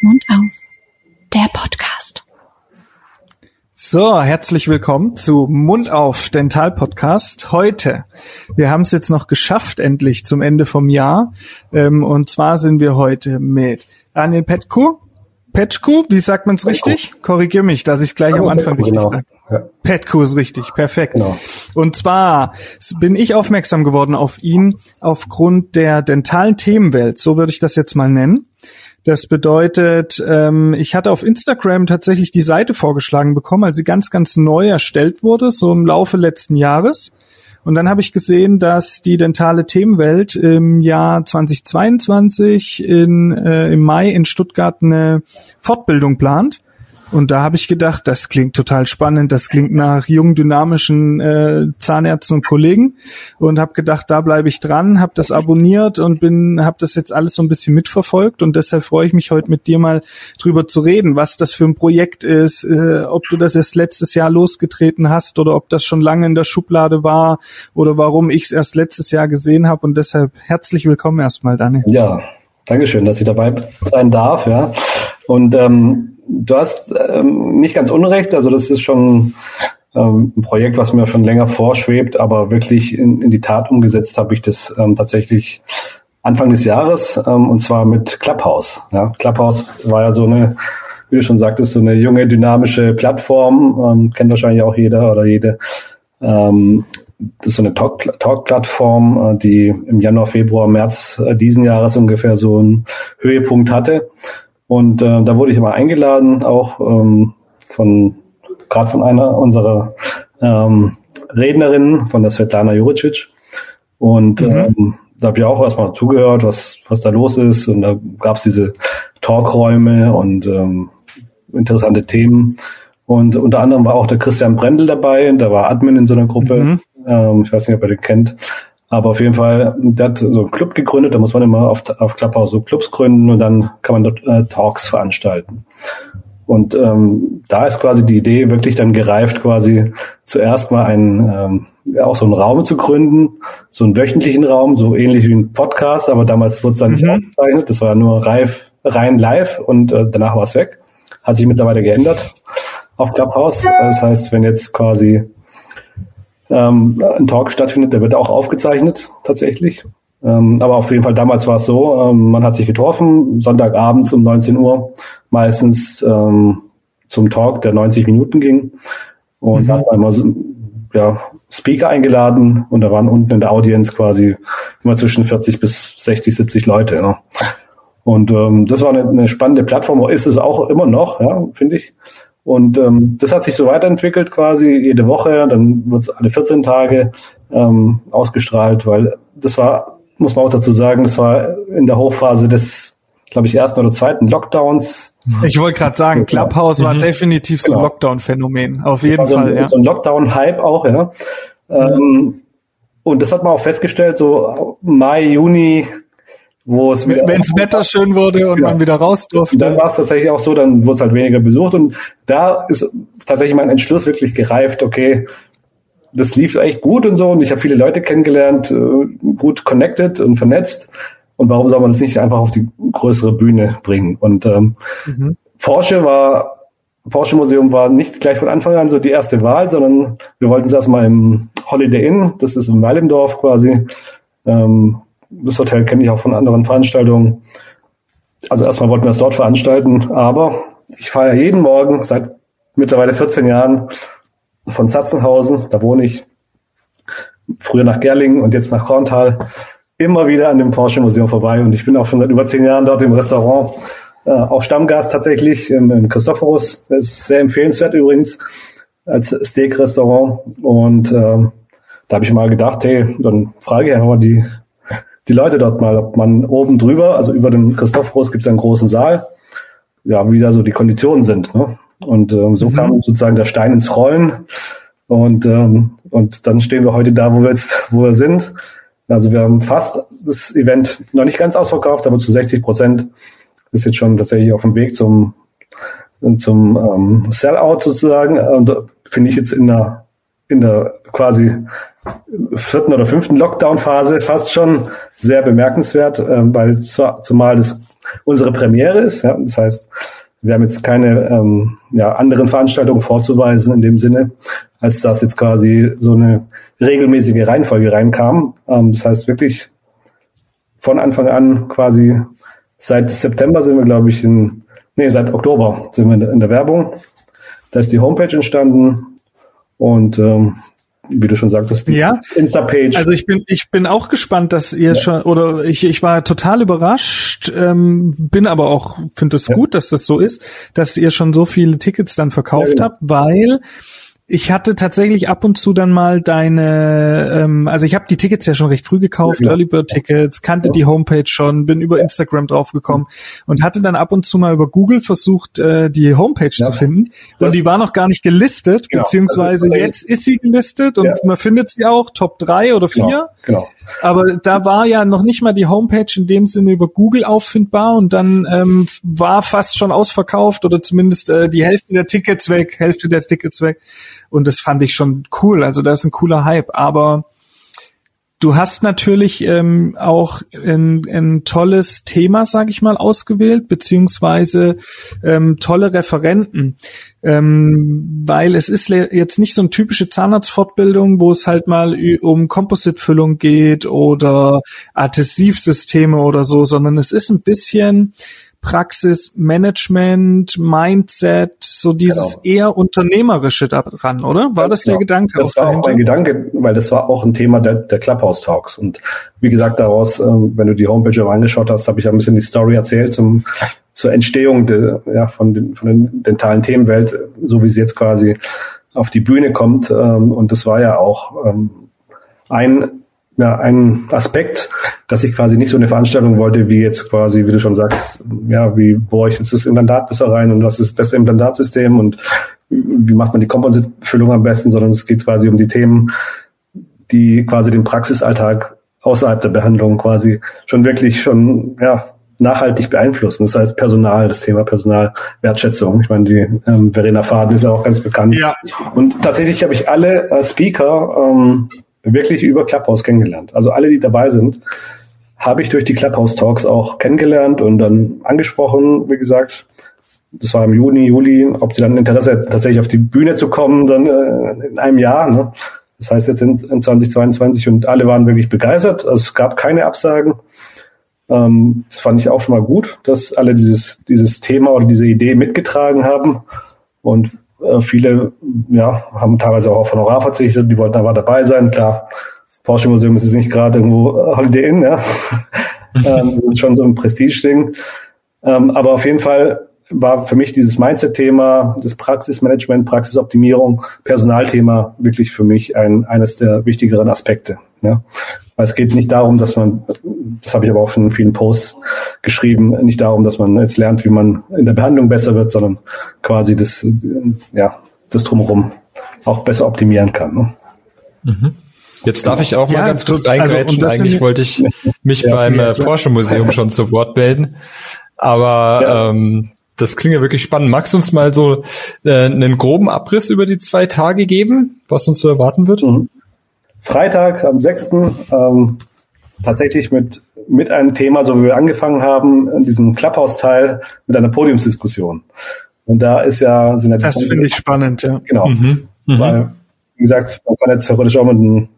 Mund auf. Der Podcast. So, herzlich willkommen zu Mund auf Dental Podcast. Heute, wir haben es jetzt noch geschafft, endlich zum Ende vom Jahr. Ähm, und zwar sind wir heute mit Daniel Petko. Petschko, wie sagt man es richtig? Korrigier mich, dass ich es gleich am Anfang richtig genau. sage. Ja. Petko ist richtig, perfekt. Genau. Und zwar bin ich aufmerksam geworden auf ihn aufgrund der dentalen Themenwelt, so würde ich das jetzt mal nennen. Das bedeutet, ähm, ich hatte auf Instagram tatsächlich die Seite vorgeschlagen bekommen, als sie ganz, ganz neu erstellt wurde, so im Laufe letzten Jahres. Und dann habe ich gesehen, dass die dentale Themenwelt im Jahr 2022 in, äh, im Mai in Stuttgart eine Fortbildung plant. Und da habe ich gedacht, das klingt total spannend, das klingt nach jungen, dynamischen äh, Zahnärzten und Kollegen und habe gedacht, da bleibe ich dran, habe das abonniert und bin, habe das jetzt alles so ein bisschen mitverfolgt und deshalb freue ich mich heute mit dir mal drüber zu reden, was das für ein Projekt ist, äh, ob du das erst letztes Jahr losgetreten hast oder ob das schon lange in der Schublade war oder warum ich es erst letztes Jahr gesehen habe und deshalb herzlich willkommen erstmal, Daniel. Ja, Dankeschön, dass ich dabei sein darf. Ja. Und ähm, du hast ähm, nicht ganz unrecht. Also das ist schon ähm, ein Projekt, was mir schon länger vorschwebt, aber wirklich in, in die Tat umgesetzt habe ich das ähm, tatsächlich Anfang des Jahres ähm, und zwar mit Clubhouse. Ja. Clubhouse war ja so eine, wie du schon sagtest, so eine junge, dynamische Plattform, ähm, kennt wahrscheinlich auch jeder oder jede. Ähm, das ist so eine Talk- Talk-Plattform, äh, die im Januar, Februar, März äh, diesen Jahres ungefähr so einen Höhepunkt hatte. Und äh, da wurde ich immer eingeladen, auch ähm, von gerade von einer unserer ähm, Rednerinnen, von der Svetlana Juricic. Und Mhm. ähm, da habe ich auch erstmal zugehört, was, was da los ist. Und da gab es diese Talkräume und ähm, interessante Themen. Und unter anderem war auch der Christian Brendel dabei, der war Admin in so einer Gruppe. Mhm. Ähm, ich weiß nicht, ob ihr den kennt. Aber auf jeden Fall, der hat so einen Club gegründet, da muss man immer auf, auf Clubhouse so Clubs gründen und dann kann man dort äh, Talks veranstalten. Und ähm, da ist quasi die Idee wirklich dann gereift, quasi zuerst mal einen, ähm, auch so einen Raum zu gründen, so einen wöchentlichen Raum, so ähnlich wie ein Podcast, aber damals wurde es dann nicht Mhm. aufgezeichnet, das war nur reif, rein live und äh, danach war es weg. Hat sich mittlerweile geändert auf Clubhouse. Das heißt, wenn jetzt quasi ähm, ein Talk stattfindet, der wird auch aufgezeichnet tatsächlich. Ähm, aber auf jeden Fall damals war es so, ähm, man hat sich getroffen, Sonntagabends um 19 Uhr, meistens ähm, zum Talk, der 90 Minuten ging. Und Mhm. dann hat so, ja, Speaker eingeladen und da waren unten in der Audience quasi immer zwischen 40 bis 60, 70 Leute. Ja. Und ähm, das war eine, eine spannende Plattform, ist es auch immer noch, ja, finde ich. Und ähm, das hat sich so weiterentwickelt quasi jede Woche, dann wird es alle 14 Tage ähm, ausgestrahlt, weil das war, muss man auch dazu sagen, das war in der Hochphase des, glaube ich, ersten oder zweiten Lockdowns. Ich wollte gerade sagen, Clubhouse war Mhm. definitiv so ein Genau. Lockdown-Phänomen, auf jeden so Fall, ein, ja. so ein Lockdown-Hype auch, ja. Ähm, und das hat man auch festgestellt, so Mai, Juni, wo es wieder- Wenns Wetter schön wurde und Ja. man wieder raus Und dann durfte. war es tatsächlich auch so, dann wurde es halt weniger besucht und da ist tatsächlich mein Entschluss wirklich gereift, okay, das lief echt gut und so und ich habe viele Leute kennengelernt, äh, gut connected und vernetzt und warum soll man das nicht einfach auf die größere Bühne bringen? Und ähm, Mhm. Porsche war, Porsche Museum war nicht gleich von Anfang an so die erste Wahl, sondern wir wollten es erstmal im Holiday Inn, das ist in Weilendorf quasi. Ähm, das Hotel kenne ich auch von anderen Veranstaltungen. Also erstmal wollten wir es dort veranstalten, aber ich fahre jeden Morgen seit mittlerweile 14 Jahren von Satzenhausen, da wohne ich, früher nach Gerlingen und jetzt nach Korntal, immer wieder an dem Porsche Museum vorbei. Und ich bin auch schon seit über zehn Jahren dort im Restaurant, äh, auch Stammgast tatsächlich im, im Christophorus, ist sehr empfehlenswert übrigens als Steak-Restaurant. Und ähm, da habe ich mal gedacht, hey, dann frage ich einfach mal die, die Leute dort mal, ob man oben drüber, also über dem Christophorus gibt es einen großen Saal, ja, wie da so die Konditionen sind. Ne? Und ähm, so Mhm. kam sozusagen der Stein ins Rollen. Und, ähm, und dann stehen wir heute da, wo wir jetzt, wo wir sind. Also wir haben fast das Event noch nicht ganz ausverkauft, aber zu 60 Prozent ist jetzt schon tatsächlich auf dem Weg zum, zum ähm, Sellout sozusagen. Und finde ich jetzt in einer in der quasi vierten oder fünften Lockdown-Phase fast schon sehr bemerkenswert, äh, weil zumal das unsere Premiere ist. Ja, das heißt, wir haben jetzt keine ähm, ja, anderen Veranstaltungen vorzuweisen in dem Sinne, als dass jetzt quasi so eine regelmäßige Reihenfolge reinkam. Ähm, das heißt wirklich von Anfang an quasi seit September sind wir, glaube ich, in, nee, seit Oktober sind wir in der, in der Werbung. Da ist die Homepage entstanden und ähm, wie du schon sagtest, die ja. Insta-Page. Also ich bin, ich bin auch gespannt, dass ihr ja. schon, oder ich, ich war total überrascht, ähm, bin aber auch, finde es ja. gut, dass das so ist, dass ihr schon so viele Tickets dann verkauft genau. habt, weil ich hatte tatsächlich ab und zu dann mal deine, ähm, also ich habe die Tickets ja schon recht früh gekauft, ja, Early Bird Tickets, kannte ja. die Homepage schon, bin über Instagram draufgekommen und hatte dann ab und zu mal über Google versucht, äh, die Homepage ja. zu finden. Das, und die war noch gar nicht gelistet, genau, beziehungsweise ist jetzt ist sie gelistet und man findet sie auch, Top 3 oder 4. Genau, genau. Aber da war ja noch nicht mal die Homepage in dem Sinne über Google auffindbar und dann ähm, war fast schon ausverkauft oder zumindest äh, die Hälfte der Tickets weg, Hälfte der Tickets weg. Und das fand ich schon cool. Also da ist ein cooler Hype. Aber Du hast natürlich ähm, auch ein, ein tolles Thema, sag ich mal, ausgewählt, beziehungsweise ähm, tolle Referenten, ähm, weil es ist jetzt nicht so eine typische Zahnarztfortbildung, wo es halt mal um Composite-Füllung geht oder Adhesivsysteme oder so, sondern es ist ein bisschen Praxismanagement, Mindset, so dieses genau. eher unternehmerische daran, oder? War das, das der Gedanke? Das war auch mein Gedanke, weil das war auch ein Thema der, der Clubhouse Talks. Und wie gesagt, daraus, ähm, wenn du die Homepage auch angeschaut hast, habe ich ein bisschen die Story erzählt zum, zur Entstehung de, ja, von, den, von den dentalen Themenwelt, so wie sie jetzt quasi auf die Bühne kommt. Ähm, und das war ja auch ähm, ein ja, ein Aspekt, dass ich quasi nicht so eine Veranstaltung wollte, wie jetzt quasi, wie du schon sagst, ja, wie boah ich jetzt das Implantat besser rein und was ist das beste Implantatsystem und wie macht man die Kompositfüllung am besten, sondern es geht quasi um die Themen, die quasi den Praxisalltag außerhalb der Behandlung quasi schon wirklich schon, ja, nachhaltig beeinflussen. Das heißt Personal, das Thema Personalwertschätzung. Ich meine, die ähm, Verena Faden ist ja auch ganz bekannt. Ja. Und tatsächlich habe ich alle äh, Speaker ähm, wirklich über Clubhouse kennengelernt. Also alle, die dabei sind, habe ich durch die Clubhouse Talks auch kennengelernt und dann angesprochen, wie gesagt. Das war im Juni, Juli, ob sie dann Interesse hätten, tatsächlich auf die Bühne zu kommen, dann äh, in einem Jahr. Ne? Das heißt jetzt in, in 2022 und alle waren wirklich begeistert. Also es gab keine Absagen. Ähm, das fand ich auch schon mal gut, dass alle dieses, dieses Thema oder diese Idee mitgetragen haben. Und viele ja, haben teilweise auch auf Honorar verzichtet, die wollten aber dabei sein. Klar, Porsche Museum ist jetzt nicht gerade irgendwo Holiday Inn, ja. ähm, das ist schon so ein Prestige-Ding. Ähm, aber auf jeden Fall war für mich dieses Mindset-Thema, das Praxismanagement, Praxisoptimierung, Personalthema wirklich für mich ein, eines der wichtigeren Aspekte. Ja. Weil es geht nicht darum, dass man, das habe ich aber auch schon in vielen Posts geschrieben, nicht darum, dass man jetzt lernt, wie man in der Behandlung besser wird, sondern quasi das, ja, das drumherum auch besser optimieren kann. Ne? Mhm. Jetzt darf ich auch mal ja, ganz kurz reingrätschen. Also, Eigentlich wollte ich mich ja, beim äh, Porsche Museum schon zu Wort melden. Aber ja. ähm, das klingt ja wirklich spannend. Magst du uns mal so äh, einen groben Abriss über die zwei Tage geben, was uns so erwarten wird? Mhm. Freitag am 6. Ähm, tatsächlich mit, mit einem Thema, so wie wir angefangen haben, in diesem Clubhouse-Teil mit einer Podiumsdiskussion. Und da ist ja, sind ja Das finde ich spannend, ja. Genau. Mhm. Mhm. Weil, wie gesagt, man kann jetzt theoretisch auch mit einem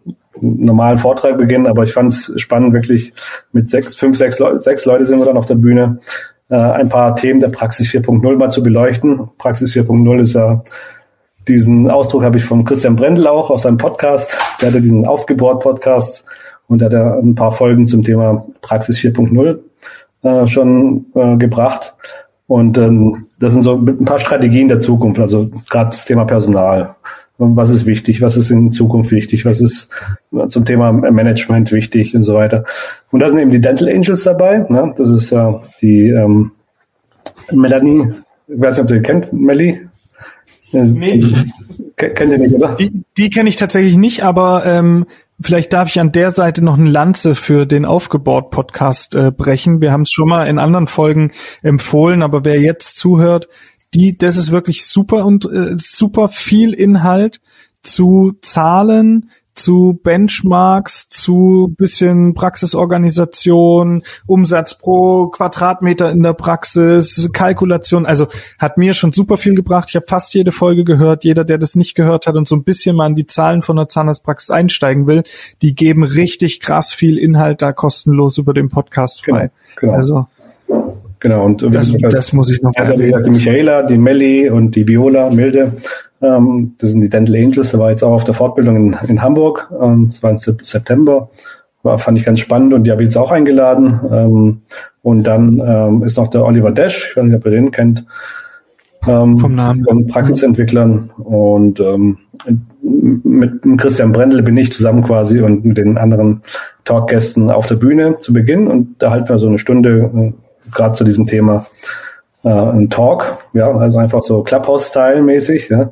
normalen Vortrag beginnen, aber ich fand es spannend, wirklich mit sechs, fünf, sechs, Leute, sechs Leute sind wir dann auf der Bühne, ein paar Themen der Praxis 4.0 mal zu beleuchten. Praxis 4.0 ist ja diesen Ausdruck habe ich von Christian Brendel auch aus seinem Podcast. Der hatte diesen Aufgebohrt-Podcast und der hat ein paar Folgen zum Thema Praxis 4.0 äh, schon äh, gebracht. Und ähm, das sind so ein paar Strategien der Zukunft, also gerade das Thema Personal. Was ist wichtig? Was ist in Zukunft wichtig? Was ist zum Thema Management wichtig und so weiter? Und da sind eben die Dental Angels dabei. Ne? Das ist äh, die ähm, Melanie, ich weiß nicht, ob du die kennt, Melly. Nee. Die, kennt ihr nicht, oder? Die, die kenne ich tatsächlich nicht, aber ähm, vielleicht darf ich an der Seite noch eine Lanze für den Aufgebaut-Podcast äh, brechen. Wir haben es schon mal in anderen Folgen empfohlen, aber wer jetzt zuhört, die, das ist wirklich super und äh, super viel Inhalt zu Zahlen, zu Benchmarks, zu bisschen Praxisorganisation, Umsatz pro Quadratmeter in der Praxis, Kalkulation. Also hat mir schon super viel gebracht. Ich habe fast jede Folge gehört. Jeder, der das nicht gehört hat und so ein bisschen mal in die Zahlen von der Zahnarztpraxis einsteigen will, die geben richtig krass viel Inhalt da kostenlos über den Podcast frei. Genau, genau. Also Genau, und das, das muss ich noch also, erwähnen. Die Michaela, die Melli und die Viola, Milde, ähm, das sind die Dental Angels, da war jetzt auch auf der Fortbildung in, in Hamburg, ähm, das war im September, war, fand ich ganz spannend und die habe ich jetzt auch eingeladen. Ähm, und dann ähm, ist noch der Oliver Dash, ich weiß nicht, ob ihr den kennt, ähm, vom Namen. Von Praxisentwicklern und ähm, mit Christian Brendel bin ich zusammen quasi und mit den anderen Talkgästen auf der Bühne zu Beginn und da halten wir so eine Stunde äh, gerade zu diesem Thema äh, ein Talk, ja, also einfach so Clubhouse-Style-mäßig. Ja.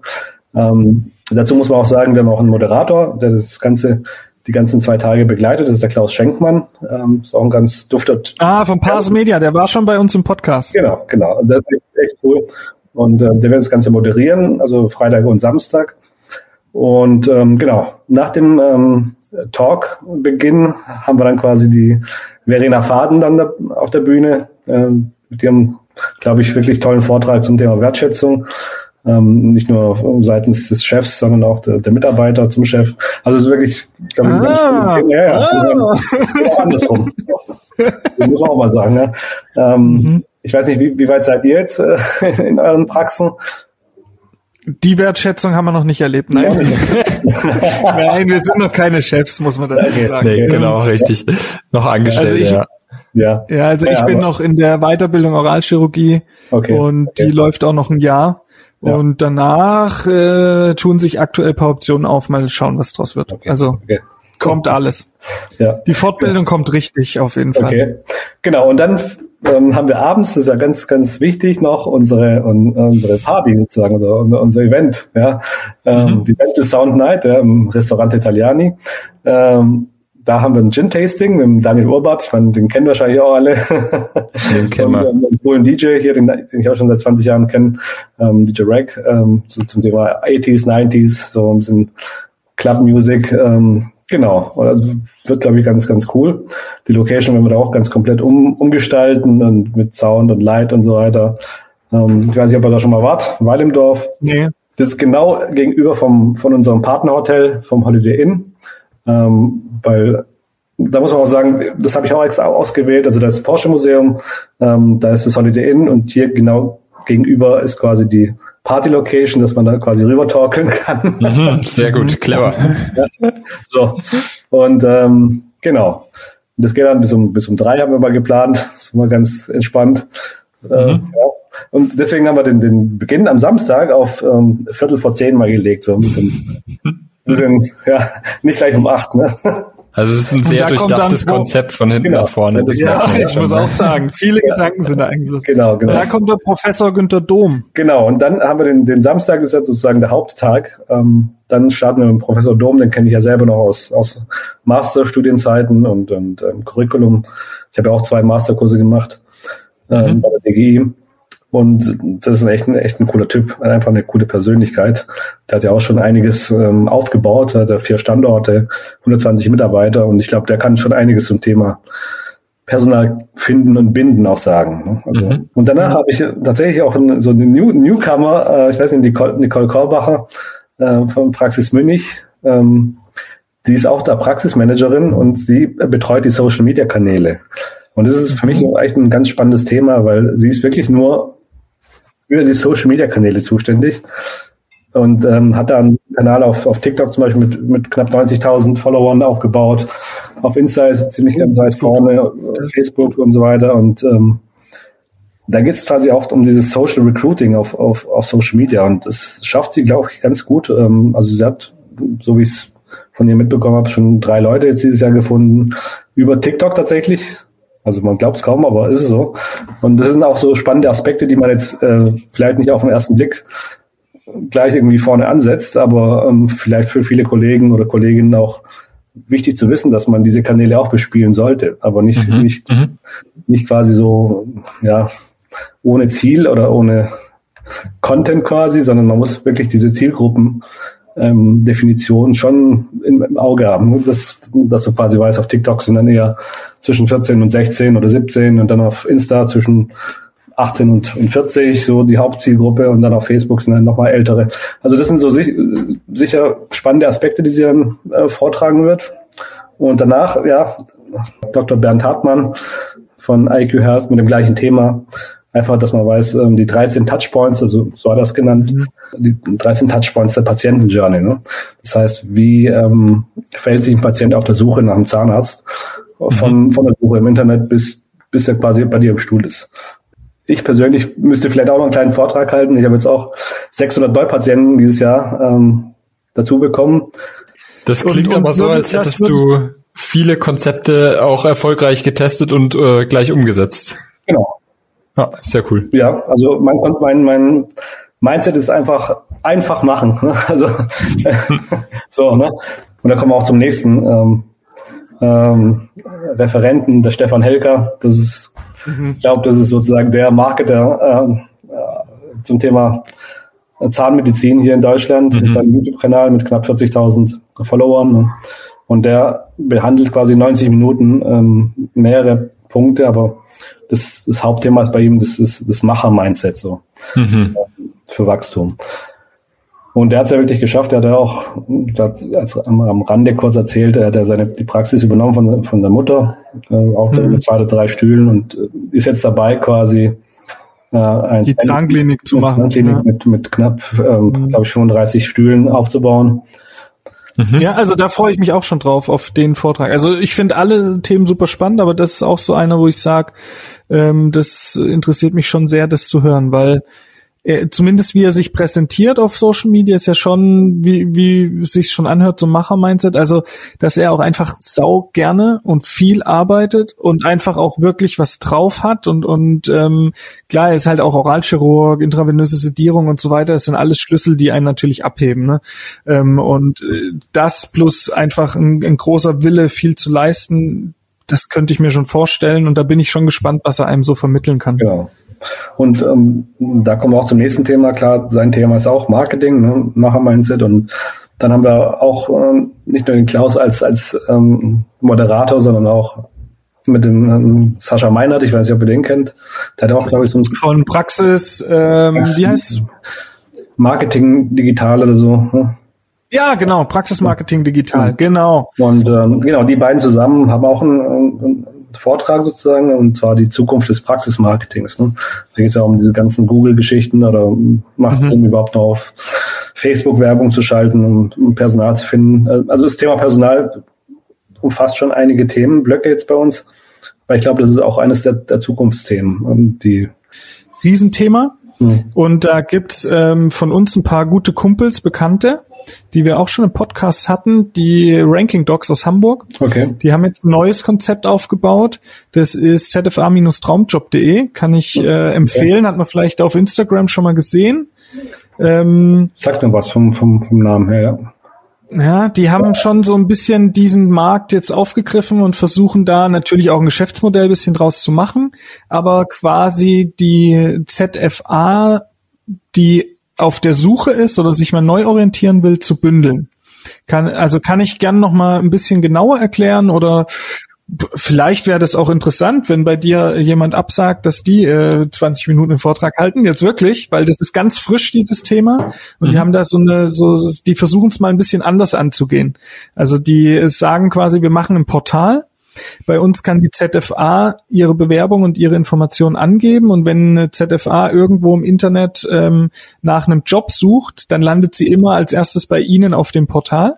Ähm, dazu muss man auch sagen, wir haben auch einen Moderator, der das Ganze die ganzen zwei Tage begleitet. Das ist der Klaus Schenkmann. Ähm, ist auch ein ganz dufter. Ah, von Pars Media, der war schon bei uns im Podcast. Genau, genau. Das ist echt, echt cool. Und äh, der wird das Ganze moderieren, also Freitag und Samstag. Und ähm, genau, nach dem ähm, Talk-Beginn haben wir dann quasi die Verena Faden dann da auf der Bühne. Ähm, die haben, glaube ich, wirklich tollen Vortrag zum Thema Wertschätzung. Ähm, nicht nur seitens des Chefs, sondern auch der, der Mitarbeiter zum Chef. Also es ist wirklich, glaube ich, ah, ja, ja, ah. andersrum. das muss man auch mal sagen. Ne? Ähm, mhm. Ich weiß nicht, wie, wie weit seid ihr jetzt äh, in euren Praxen? Die Wertschätzung haben wir noch nicht erlebt, nein. nein, wir sind noch keine Chefs, muss man dazu sagen. Nee, genau, richtig. Noch angestellt, also ich, ja. Ja. ja, also ich ja, bin noch in der Weiterbildung Oralchirurgie okay, und okay. die läuft auch noch ein Jahr. Ja. Und danach äh, tun sich aktuell paar Optionen auf, mal schauen, was draus wird. Okay, also kommt alles. Ja. Die Fortbildung kommt richtig auf jeden Fall. Okay. Genau, und dann ähm, haben wir abends, das ist ja ganz, ganz wichtig noch, unsere, un, unsere Party sozusagen, so, unser Event, ja. Ähm, mhm. Die Dental Sound Night ja, im Restaurant Italiani. Ähm, da haben wir ein Gin-Tasting mit dem Daniel Urbart, ich meine, den kennen wahrscheinlich auch alle. Den kennen wir. Und, einen coolen DJ hier, den, den, ich auch schon seit 20 Jahren kenne, ähm, DJ Rag, ähm, so, zum Thema 80s, 90s, so ein bisschen Club Music, ähm, genau. Also wird, glaube ich, ganz, ganz cool. Die Location werden wir da auch ganz komplett um, umgestalten und mit Sound und Light und so weiter. Ähm, ich weiß nicht, ob ihr da schon mal wart, Weil im Dorf. Nee. Das ist genau gegenüber vom, von unserem Partnerhotel, vom Holiday Inn. Ähm, weil da muss man auch sagen, das habe ich auch extra ausgewählt. Also das Porsche Museum, ähm, da ist das Holiday Inn und hier genau gegenüber ist quasi die Party Location, dass man da quasi rüber torkeln kann. Mhm, sehr gut, clever. so und ähm, genau. das geht dann bis um bis um drei haben wir mal geplant. Das ist immer ganz entspannt. Äh, mhm. ja. Und deswegen haben wir den, den Beginn am Samstag auf ähm, Viertel vor zehn mal gelegt, so ein bisschen, ein bisschen ja, nicht gleich um acht. Ne? Also es ist ein sehr durchdachtes dann, Konzept von hinten genau. nach vorne. Das ja, ich muss auch sagen, viele ja. Gedanken sind da eingeflossen. Genau, genau. Da kommt der Professor Günter Dom. Genau, und dann haben wir den, den Samstag, ist ja sozusagen der Haupttag. Ähm, dann starten wir mit dem Professor Dom, den kenne ich ja selber noch aus, aus Masterstudienzeiten und, und ähm, Curriculum. Ich habe ja auch zwei Masterkurse gemacht ähm, mhm. bei der DGI. Und das ist echt ein, echt ein cooler Typ, einfach eine coole Persönlichkeit. Der hat ja auch schon einiges ähm, aufgebaut, hat ja vier Standorte, 120 Mitarbeiter und ich glaube, der kann schon einiges zum Thema Personal finden und binden auch sagen. Ne? Also, mhm. Und danach habe ich tatsächlich auch so eine New Newcomer, äh, ich weiß nicht, Nicole, Nicole Korbacher äh, von Praxis Münich. Ähm, die ist auch da Praxismanagerin und sie betreut die Social Media Kanäle. Und das ist für mich mhm. echt ein ganz spannendes Thema, weil sie ist wirklich nur für die Social Media Kanäle zuständig und ähm, hat da einen Kanal auf, auf TikTok zum Beispiel mit, mit knapp 90.000 Followern aufgebaut. Auf Insta ist ziemlich ganz weit vorne, Facebook und so weiter. Und ähm, da geht es quasi auch um dieses Social Recruiting auf, auf, auf Social Media. Und das schafft sie, glaube ich, ganz gut. Ähm, also sie hat, so wie ich es von ihr mitbekommen habe, schon drei Leute jetzt dieses Jahr gefunden. Über TikTok tatsächlich. Also man glaubt es kaum, aber ist es so. Und das sind auch so spannende Aspekte, die man jetzt äh, vielleicht nicht auf den ersten Blick gleich irgendwie vorne ansetzt, aber ähm, vielleicht für viele Kollegen oder Kolleginnen auch wichtig zu wissen, dass man diese Kanäle auch bespielen sollte, aber nicht mhm. nicht mhm. nicht quasi so ja ohne Ziel oder ohne Content quasi, sondern man muss wirklich diese Zielgruppen ähm, Definition schon im, Auge haben. Das, dass du quasi weißt, auf TikTok sind dann eher zwischen 14 und 16 oder 17 und dann auf Insta zwischen 18 und, und 40, so die Hauptzielgruppe und dann auf Facebook sind dann nochmal ältere. Also das sind so sich, sicher spannende Aspekte, die sie dann äh, vortragen wird. Und danach, ja, Dr. Bernd Hartmann von IQ Health mit dem gleichen Thema. Einfach, dass man weiß, ähm, die 13 Touchpoints, also so hat er es genannt, mhm. die 13 Touchpoints der Patientenjourney. Ne? Das heißt, wie ähm, fällt sich ein Patient auf der Suche nach einem Zahnarzt von, mhm. von der Suche im Internet bis, bis er quasi bei dir im Stuhl ist. Ich persönlich müsste vielleicht auch noch einen kleinen Vortrag halten. Ich habe jetzt auch 600 Neupatienten dieses Jahr ähm, dazu bekommen. Das klingt und, aber und so, als hättest du viele Konzepte auch erfolgreich getestet und äh, gleich umgesetzt. Genau. Ja, sehr cool. Ja, also mein, mein, mein Mindset ist einfach einfach machen. Also so, ne? Und da kommen wir auch zum nächsten ähm, ähm, Referenten, der Stefan Helker. Das ist, mhm. ich glaube, das ist sozusagen der Marketer äh, äh, zum Thema Zahnmedizin hier in Deutschland mhm. mit seinem YouTube-Kanal mit knapp 40.000 Followern. Ne? Und der behandelt quasi 90 Minuten ähm, mehrere Punkte, aber das, das Hauptthema ist bei ihm das, das, das Macher-Mindset so mhm. für Wachstum. Und der hat es ja wirklich geschafft. Er hat ja auch als am, am Rande kurz erzählt, er hat ja seine die Praxis übernommen von, von der Mutter, äh, auch mhm. mit zwei oder drei Stühlen und äh, ist jetzt dabei quasi äh, ein die Zahnklinik zu machen. Zahnklinik ja. mit, mit knapp, ähm, mhm. glaube ich, 35 Stühlen aufzubauen. Mhm. Ja, also da freue ich mich auch schon drauf auf den Vortrag. Also ich finde alle Themen super spannend, aber das ist auch so einer, wo ich sage, ähm, das interessiert mich schon sehr, das zu hören, weil er, zumindest wie er sich präsentiert auf Social Media, ist ja schon, wie, wie sich schon anhört, so Macher-Mindset. Also, dass er auch einfach sau gerne und viel arbeitet und einfach auch wirklich was drauf hat und, und ähm, klar, er ist halt auch Oralchirurg, intravenöse Sedierung und so weiter. Das sind alles Schlüssel, die einen natürlich abheben. Ne? Ähm, und äh, das plus einfach ein, ein großer Wille, viel zu leisten, das könnte ich mir schon vorstellen und da bin ich schon gespannt, was er einem so vermitteln kann. Genau. Und ähm, da kommen wir auch zum nächsten Thema. Klar, sein Thema ist auch Marketing, ne? Macher-Mindset. Und dann haben wir auch äh, nicht nur den Klaus als, als ähm, Moderator, sondern auch mit dem ähm, Sascha Meinert, ich weiß nicht, ob ihr den kennt. Der hat auch, glaube ich, so ein Von Praxis, ähm, wie heißt Marketing digital oder so. Ne? Ja, genau, Praxismarketing digital, genau. Und ähm, genau, die beiden zusammen haben auch ein, ein, Vortrag sozusagen, und zwar die Zukunft des Praxismarketings. Ne? Da geht es ja um diese ganzen Google-Geschichten oder macht es mhm. Sinn, überhaupt noch auf Facebook Werbung zu schalten, um, um Personal zu finden. Also das Thema Personal umfasst schon einige Themenblöcke jetzt bei uns, weil ich glaube, das ist auch eines der, der Zukunftsthemen. Ähm, die Riesenthema. Mhm. Und da gibt's ähm, von uns ein paar gute Kumpels, Bekannte, die wir auch schon im Podcast hatten, die Ranking Docs aus Hamburg. Okay. Die haben jetzt ein neues Konzept aufgebaut. Das ist zfa-traumjob.de, kann ich äh, empfehlen. Hat man vielleicht auf Instagram schon mal gesehen. Ähm, Sagst mir was vom, vom, vom Namen her, ja. Ja, die haben schon so ein bisschen diesen Markt jetzt aufgegriffen und versuchen da natürlich auch ein Geschäftsmodell bisschen draus zu machen, aber quasi die ZFA, die auf der Suche ist oder sich mal neu orientieren will, zu bündeln. Kann, also kann ich gern noch mal ein bisschen genauer erklären oder vielleicht wäre das auch interessant, wenn bei dir jemand absagt, dass die äh, 20 Minuten den Vortrag halten, jetzt wirklich, weil das ist ganz frisch, dieses Thema. Und mhm. die haben da so eine, so, die versuchen es mal ein bisschen anders anzugehen. Also die sagen quasi, wir machen ein Portal, bei uns kann die ZFA ihre Bewerbung und ihre Informationen angeben und wenn eine ZFA irgendwo im Internet ähm, nach einem Job sucht, dann landet sie immer als erstes bei Ihnen auf dem Portal.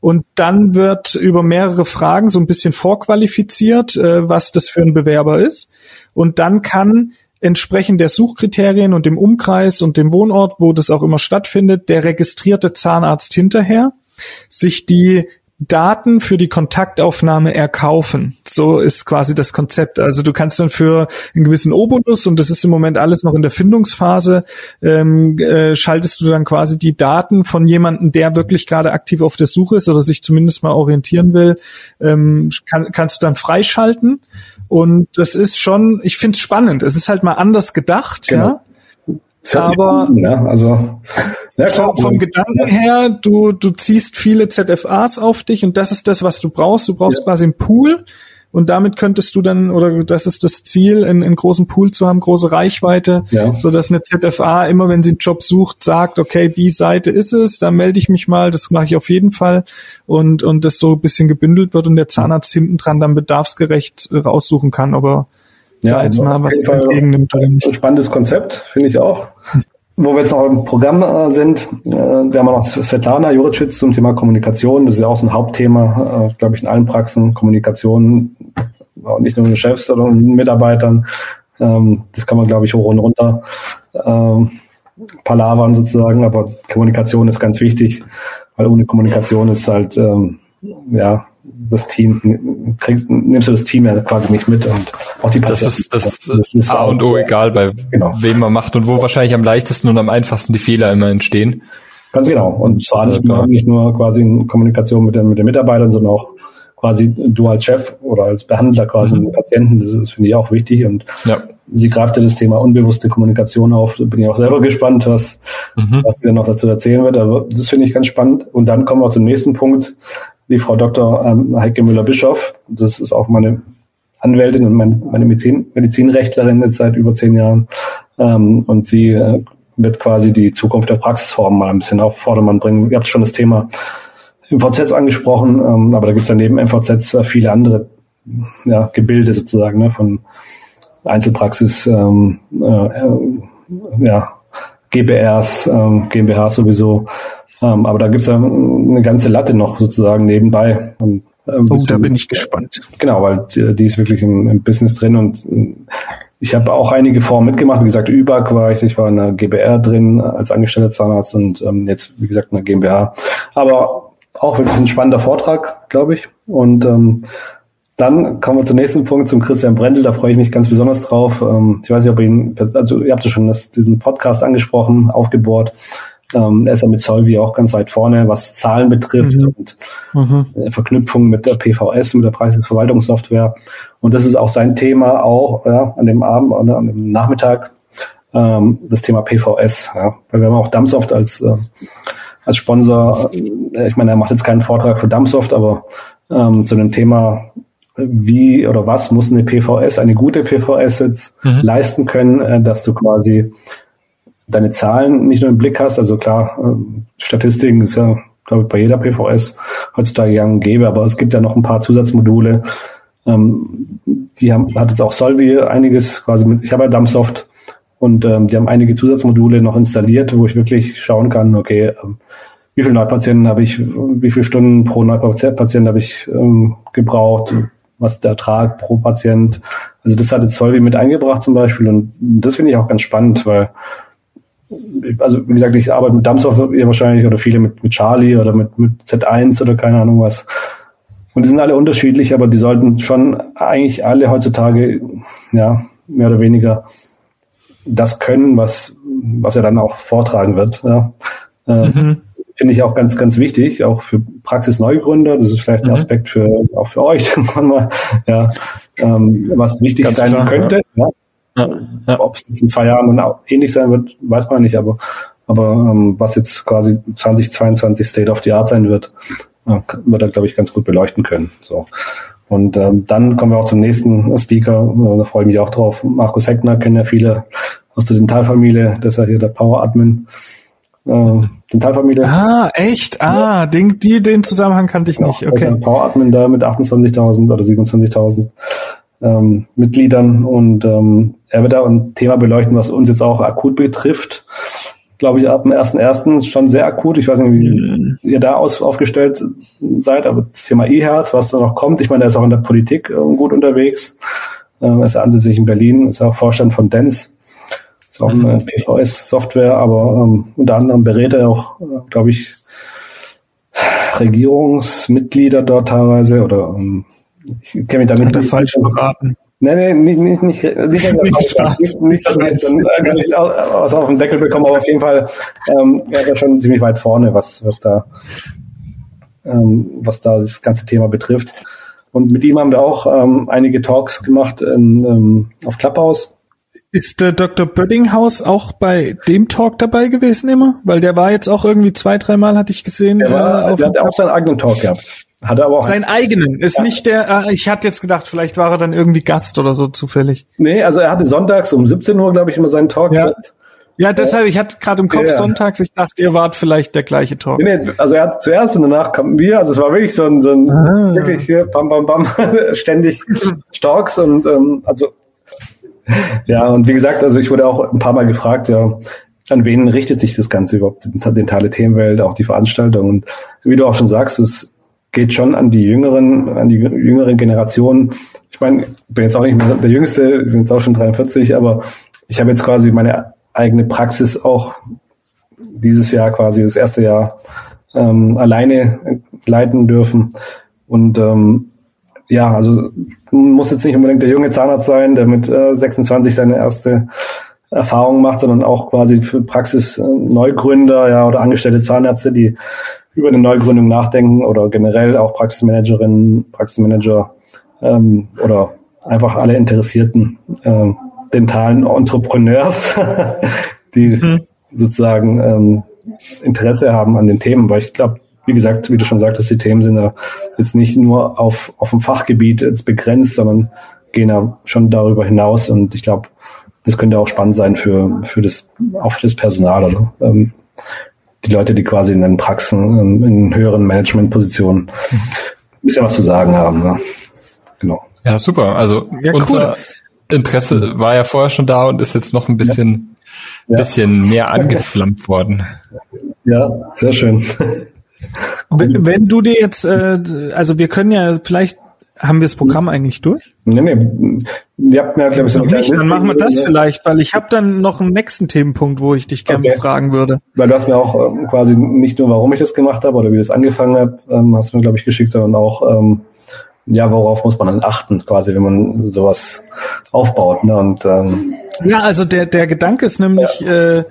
Und dann wird über mehrere Fragen so ein bisschen vorqualifiziert, äh, was das für ein Bewerber ist. Und dann kann entsprechend der Suchkriterien und dem Umkreis und dem Wohnort, wo das auch immer stattfindet, der registrierte Zahnarzt hinterher sich die Daten für die Kontaktaufnahme erkaufen. So ist quasi das Konzept. Also du kannst dann für einen gewissen Obolus, und das ist im Moment alles noch in der Findungsphase, ähm, äh, schaltest du dann quasi die Daten von jemandem, der wirklich gerade aktiv auf der Suche ist oder sich zumindest mal orientieren will, ähm, kann, kannst du dann freischalten. Und das ist schon, ich finde es spannend. Es ist halt mal anders gedacht, genau. ja aber ja, also ja, vom, vom Gedanken her, du, du ziehst viele ZFAs auf dich und das ist das, was du brauchst. Du brauchst ja. quasi einen Pool und damit könntest du dann, oder das ist das Ziel, einen, einen großen Pool zu haben, große Reichweite, ja. so dass eine ZFA immer, wenn sie einen Job sucht, sagt, okay, die Seite ist es, da melde ich mich mal, das mache ich auf jeden Fall und, und das so ein bisschen gebündelt wird und der Zahnarzt hinten dran dann bedarfsgerecht raussuchen kann, ob er ja, da jetzt mal was entgegennimmt oder nicht. Ein spannendes Konzept, finde ich auch. Wo wir jetzt noch im Programm äh, sind, äh, wir haben auch noch Svetlana Juricic zum Thema Kommunikation. Das ist ja auch so ein Hauptthema, äh, glaube ich, in allen Praxen. Kommunikation, nicht nur mit Chefs, sondern mit Mitarbeitern. Ähm, das kann man, glaube ich, hoch und runter ähm, palavern sozusagen, aber Kommunikation ist ganz wichtig, weil ohne Kommunikation ist halt, ähm, ja, das Team, kriegst, nimmst du das Team ja quasi nicht mit und auch die Patienten. Das ist das, das ist A und O egal, bei genau. wem man macht und wo wahrscheinlich am leichtesten und am einfachsten die Fehler immer entstehen. Ganz genau. Und zwar nicht nur, nicht nur quasi in Kommunikation mit den, mit den Mitarbeitern, sondern auch quasi du als Chef oder als Behandler quasi mhm. mit Patienten. Das ist, finde ich, auch wichtig. Und ja. sie greift ja das Thema unbewusste Kommunikation auf. Da bin ich auch selber gespannt, was, mhm. was sie dann noch dazu erzählen wird. Aber das finde ich ganz spannend. Und dann kommen wir zum nächsten Punkt die Frau Dr. Ähm, Heike Müller-Bischoff. Das ist auch meine Anwältin und meine, meine Medizin, Medizinrechtlerin jetzt seit über zehn Jahren. Ähm, und sie äh, wird quasi die Zukunft der Praxisformen mal ein bisschen auf Vordermann bringen. Ihr habt schon das Thema MVZ angesprochen, ähm, aber da gibt es ja neben MVZ viele andere ja, Gebilde sozusagen ne, von Einzelpraxis, ähm, äh, ja, GBRs, ähm, GmbH sowieso, ähm, aber da gibt's ja eine ganze Latte noch sozusagen nebenbei. Und, ähm, oh, da bin ich gespannt. Genau, weil die, die ist wirklich im, im, Business drin und äh, ich habe auch einige Formen mitgemacht. Wie gesagt, ÜBAG war ich, ich war in der GBR drin als angestellter Zahnarzt und ähm, jetzt, wie gesagt, in der GmbH. Aber auch wirklich ein spannender Vortrag, glaube ich. Und ähm, dann kommen wir zum nächsten Punkt, zum Christian Brendel. Da freue ich mich ganz besonders drauf. Ähm, ich weiß nicht, ob ihr ihn, also ihr habt ja schon das, diesen Podcast angesprochen, aufgebohrt. Ähm, er ist ja mit Solvi auch ganz weit vorne, was Zahlen betrifft mhm. und mhm. Verknüpfung mit der PVS, mit der Preisverwaltungssoftware. Und das ist auch sein Thema, auch ja, an dem Abend oder an dem Nachmittag, ähm, das Thema PVS. Ja. Weil wir haben auch Dumpsoft als, äh, als Sponsor. Äh, ich meine, er macht jetzt keinen Vortrag für Dumpsoft, aber ähm, zu dem Thema wie oder was muss eine PVS, eine gute PVS jetzt mhm. leisten können, äh, dass du quasi deine Zahlen nicht nur im Blick hast. Also klar, äh, Statistiken ist ja, glaube ich, bei jeder PVS heutzutage gang und gäbe, aber es gibt ja noch ein paar Zusatzmodule. Ähm, die haben, hat jetzt auch Solvi einiges quasi mit, ich habe ja Dumpsoft und ähm, die haben einige Zusatzmodule noch installiert, wo ich wirklich schauen kann, okay, ähm, wie viele Neupatienten habe ich, wie viele Stunden pro Neupatient habe ich ähm, gebraucht, was der Ertrag pro Patient. Also das hat jetzt Solvi mit eingebracht zum Beispiel und das finde ich auch ganz spannend, weil also wie gesagt, ich arbeite mit Dumpsoft wahrscheinlich oder viele mit, mit Charlie oder mit, mit Z1 oder keine Ahnung was. Und die sind alle unterschiedlich, aber die sollten schon eigentlich alle heutzutage, ja, mehr oder weniger das können, was, was er dann auch vortragen wird. Ja. Äh, mhm. Finde ich auch ganz, ganz wichtig, auch für Praxisneugründer. Das ist vielleicht ein mhm. Aspekt für, auch für euch, mal, ja, ähm, was wichtig ganz sein klar, könnte. Ja. ja. Ja, ja. Ob es in zwei Jahren ähnlich sein wird, weiß man nicht, aber, aber ähm, was jetzt quasi 2022 State of the Art sein wird, äh, wird er, glaube ich, ganz gut beleuchten können. So. Und ähm, dann kommen wir auch zum nächsten Speaker, äh, da freue ich mich auch drauf. Markus Heckner kennen ja viele aus der Dentalfamilie, das ist ja hier der Power Admin. Äh, Dentalfamilie. Ah, echt? Ah, ja. den, die, den Zusammenhang kannte ich genau, nicht. Okay. Ist Power Admin da mit 28.000 oder 27.000 ähm, Mitgliedern und ähm, er wird da ein Thema beleuchten, was uns jetzt auch akut betrifft. Glaube ich, ab dem 1.1. schon sehr akut. Ich weiß nicht, wie mhm. ihr da aus, aufgestellt seid, aber das Thema E-Health, was da noch kommt, ich meine, er ist auch in der Politik äh, gut unterwegs. Äh, er ist ansässig in Berlin, ist auch Vorstand von DENS. Ist auch mhm. eine PVS-Software, aber ähm, unter anderem berät er auch, äh, glaube ich, Regierungsmitglieder dort teilweise oder ähm, ich kenne mich damit nicht. falsch beraten. Nein, nein, nicht, nicht, nicht, nicht, nicht, nicht, nicht dass ich dann nicht was auf den Deckel bekomme, aber auf jeden Fall, ähm, er ja schon ziemlich weit vorne, was, was da, ähm, was da das ganze Thema betrifft. Und mit ihm haben wir auch ähm, einige Talks gemacht in, ähm, auf Clubhouse Ist der Dr. Böddinghaus auch bei dem Talk dabei gewesen immer? Weil der war jetzt auch irgendwie zwei, dreimal, hatte ich gesehen. Der, war, äh, der hat auch seinen eigenen Talk gehabt. Hat er aber auch seinen eigenen. Ist ja. nicht der, äh, ich hatte jetzt gedacht, vielleicht war er dann irgendwie Gast oder so zufällig. Nee, also er hatte sonntags um 17 Uhr, glaube ich, immer seinen Talk. Ja. Ja, deshalb, ich hatte gerade im Kopf ja. sonntags, ich dachte, ihr wart vielleicht der gleiche Talk. Nee, nee, also er hat zuerst und danach kamen wir, also es war wirklich so ein, so ein ah. wirklich hier, bam, bam, bam, ständig Talks und ähm, also ja, und wie gesagt, also ich wurde auch ein paar Mal gefragt, ja, an wen richtet sich das Ganze überhaupt, den Teile Themenwelt, auch die Veranstaltung und wie du auch schon sagst, es geht schon an die jüngeren, an die jüngeren Generationen. Ich meine, bin jetzt auch nicht mehr der Jüngste, ich bin jetzt auch schon 43, aber ich habe jetzt quasi meine eigene Praxis auch dieses Jahr quasi das erste Jahr ähm, alleine leiten dürfen. Und ähm, ja, also muss jetzt nicht unbedingt der junge Zahnarzt sein, der mit äh, 26 seine erste Erfahrung macht, sondern auch quasi für Praxis äh, ja, oder angestellte Zahnärzte, die über eine Neugründung nachdenken oder generell auch Praxismanagerinnen, Praxismanager ähm, oder einfach alle Interessierten. Ähm, dentalen Entrepreneurs, die mhm. sozusagen ähm, Interesse haben an den Themen, weil ich glaube, wie gesagt, wie du schon sagtest, die Themen sind ja jetzt nicht nur auf, auf dem Fachgebiet jetzt begrenzt, sondern gehen ja schon darüber hinaus und ich glaube, das könnte auch spannend sein für, für das, auch für das Personal, also, ähm, die Leute, die quasi in den Praxen, ähm, in höheren Managementpositionen ein bisschen was zu sagen haben. Ne? Genau. Ja, super. Also ja, unser, cool. Interesse war ja vorher schon da und ist jetzt noch ein bisschen, ja. bisschen mehr angeflammt worden. Ja, sehr schön. Wenn, wenn du dir jetzt, äh, also wir können ja vielleicht haben wir das Programm eigentlich durch? Nee, nee. Ihr habt mir, glaube ich, so ein nicht, Dann machen wir das vielleicht, weil ich habe dann noch einen nächsten Themenpunkt, wo ich dich gerne okay. fragen würde. Weil du hast mir auch ähm, quasi nicht nur, warum ich das gemacht habe oder wie das angefangen hat, ähm, hast du mir, glaube ich, geschickt, sondern auch, ähm, ja, worauf muss man dann achten, quasi, wenn man sowas aufbaut. Ne? Und ähm, ja, also der der Gedanke ist nämlich, ja. äh,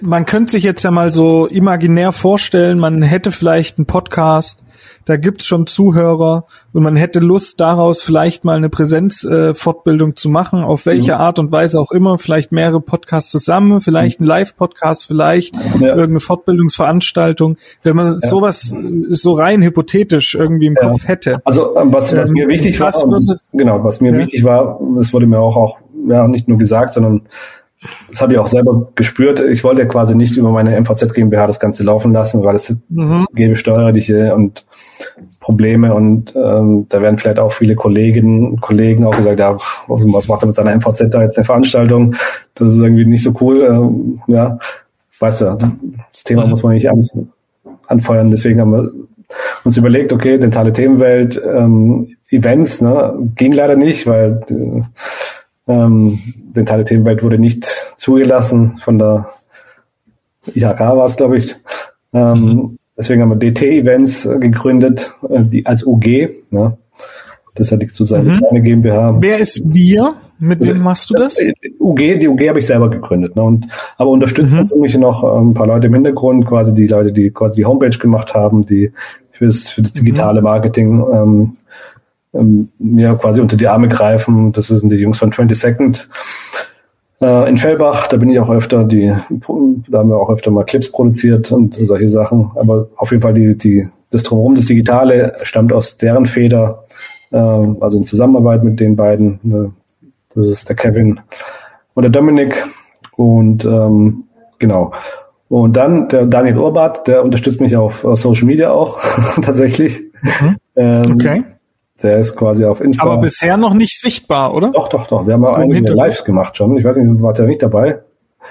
man könnte sich jetzt ja mal so imaginär vorstellen, man hätte vielleicht einen Podcast, da gibt's schon Zuhörer und man hätte Lust daraus vielleicht mal eine Präsenzfortbildung äh, zu machen, auf welche mhm. Art und Weise auch immer, vielleicht mehrere Podcasts zusammen, vielleicht ein Live-Podcast, vielleicht ja. irgendeine Fortbildungsveranstaltung, wenn man ja. sowas äh, so rein hypothetisch irgendwie im ja. Kopf hätte. Also ähm, was, was mir ähm, wichtig war, das, genau, was mir wichtig war, das wurde mir auch, auch ja, nicht nur gesagt, sondern das habe ich auch selber gespürt. Ich wollte quasi nicht über meine MVZ GmbH das Ganze laufen lassen, weil es mhm. gäbe steuerliche und Probleme und ähm, da werden vielleicht auch viele Kolleginnen und Kollegen auch gesagt, ja, was macht er mit seiner MVZ da jetzt eine Veranstaltung? Das ist irgendwie nicht so cool. Ähm, ja, weißt du, das Thema mhm. muss man nicht an, anfeuern. Deswegen haben wir uns überlegt, okay, dentale Themenwelt, ähm, Events, ne, ging leider nicht, weil äh, ähm, dentale Themenwelt wurde nicht zugelassen von der IHK war es, glaube ich. Ähm, mhm. Deswegen haben wir DT-Events gegründet, äh, die als UG. Ne? Das hat sozusagen mhm. kleine GmbH. Wer ist wir? Mit wem machst du das? Die UG, die UG habe ich selber gegründet. Ne? Und, aber unterstützen mhm. natürlich noch ein paar Leute im Hintergrund, quasi die Leute, die quasi die Homepage gemacht haben, die fürs, für das digitale mhm. Marketing ähm, ähm, mir quasi unter die Arme greifen. Das sind die Jungs von 20 Second äh, in Fellbach. Da bin ich auch öfter, die, da haben wir auch öfter mal Clips produziert und solche Sachen. Aber auf jeden Fall die, die, das drumherum, das Digitale stammt aus deren Feder, äh, also in Zusammenarbeit mit den beiden. Äh, das ist der Kevin und der Dominik. Und ähm, genau. Und dann der Daniel Urbart, der unterstützt mich auf, auf Social Media auch tatsächlich. Mhm. Ähm, okay. Der ist quasi auf Insta. Aber bisher noch nicht sichtbar, oder? Doch, doch, doch. Wir haben auch einige Lives gemacht schon. Ich weiß nicht, wart ja nicht dabei.